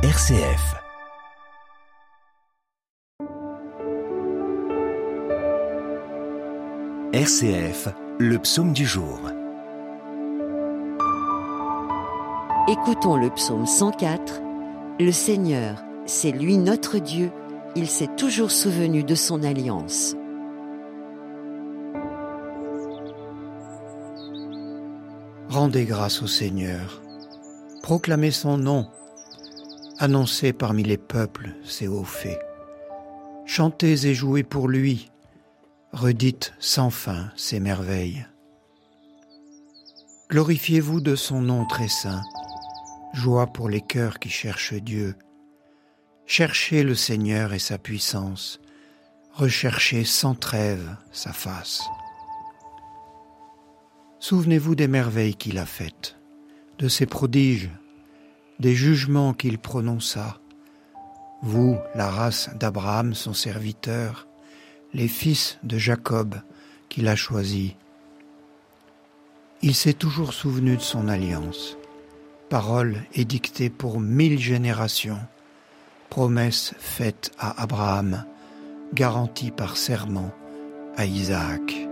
RCF. RCF, le psaume du jour. Écoutons le psaume 104. Le Seigneur, c'est lui notre Dieu, il s'est toujours souvenu de son alliance. Rendez grâce au Seigneur, proclamez son nom, annoncez parmi les peuples ses hauts faits. Chantez et jouez pour lui, redites sans fin ses merveilles. Glorifiez-vous de son nom très saint, joie pour les cœurs qui cherchent Dieu. Cherchez le Seigneur et sa puissance, recherchez sans trêve sa face. Souvenez-vous des merveilles qu'il a faites, de ses prodiges, des jugements qu'il prononça. Vous, la race d'Abraham, son serviteur, les fils de Jacob qu'il a choisis. Il s'est toujours souvenu de son alliance, parole édictée pour mille générations, promesse faite à Abraham, garantie par serment à Isaac.